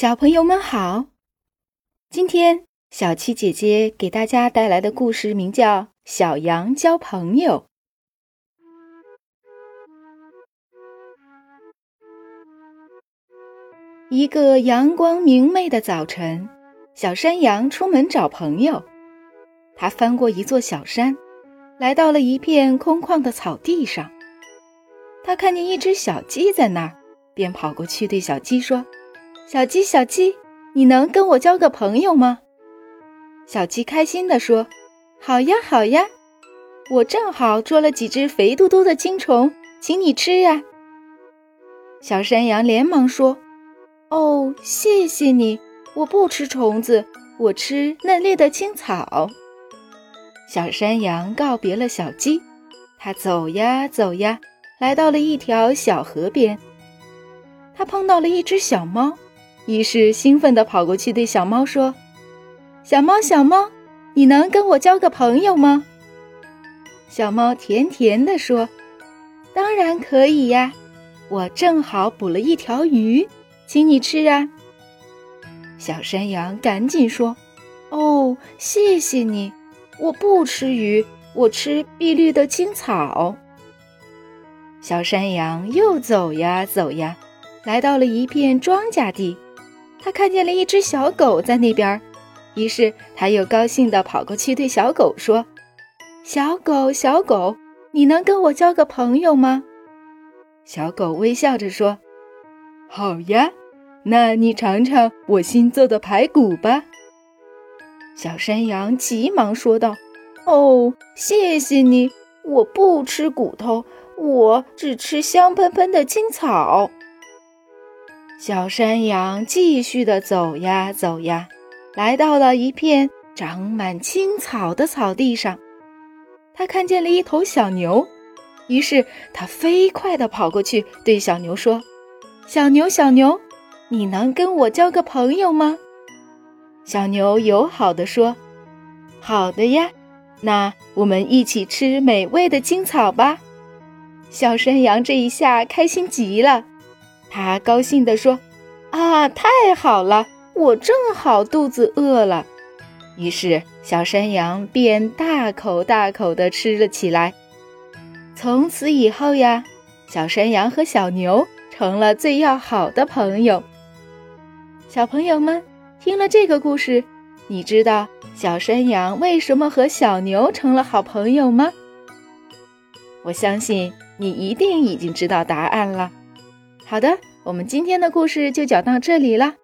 小朋友们好，今天小七姐姐给大家带来的故事名叫《小羊交朋友》。一个阳光明媚的早晨，小山羊出门找朋友。它翻过一座小山，来到了一片空旷的草地上。它看见一只小鸡在那儿，便跑过去对小鸡说。小鸡，小鸡，你能跟我交个朋友吗？小鸡开心地说：“好呀，好呀，我正好捉了几只肥嘟嘟的青虫，请你吃呀。”小山羊连忙说：“哦，谢谢你，我不吃虫子，我吃嫩绿的青草。”小山羊告别了小鸡，它走呀走呀，来到了一条小河边，它碰到了一只小猫。于是兴奋地跑过去，对小猫说：“小猫，小猫，你能跟我交个朋友吗？”小猫甜甜地说：“当然可以呀，我正好捕了一条鱼，请你吃啊。”小山羊赶紧说：“哦，谢谢你，我不吃鱼，我吃碧绿的青草。”小山羊又走呀走呀，来到了一片庄稼地。他看见了一只小狗在那边，于是他又高兴地跑过去对小狗说：“小狗，小狗，你能跟我交个朋友吗？”小狗微笑着说：“好呀，那你尝尝我新做的排骨吧。”小山羊急忙说道：“哦，谢谢你，我不吃骨头，我只吃香喷喷的青草。”小山羊继续的走呀走呀，来到了一片长满青草的草地上。他看见了一头小牛，于是他飞快地跑过去，对小牛说：“小牛，小牛，你能跟我交个朋友吗？”小牛友好地说：“好的呀，那我们一起吃美味的青草吧。”小山羊这一下开心极了。他高兴地说：“啊，太好了！我正好肚子饿了。”于是小山羊便大口大口地吃了起来。从此以后呀，小山羊和小牛成了最要好的朋友。小朋友们听了这个故事，你知道小山羊为什么和小牛成了好朋友吗？我相信你一定已经知道答案了。好的，我们今天的故事就讲到这里了。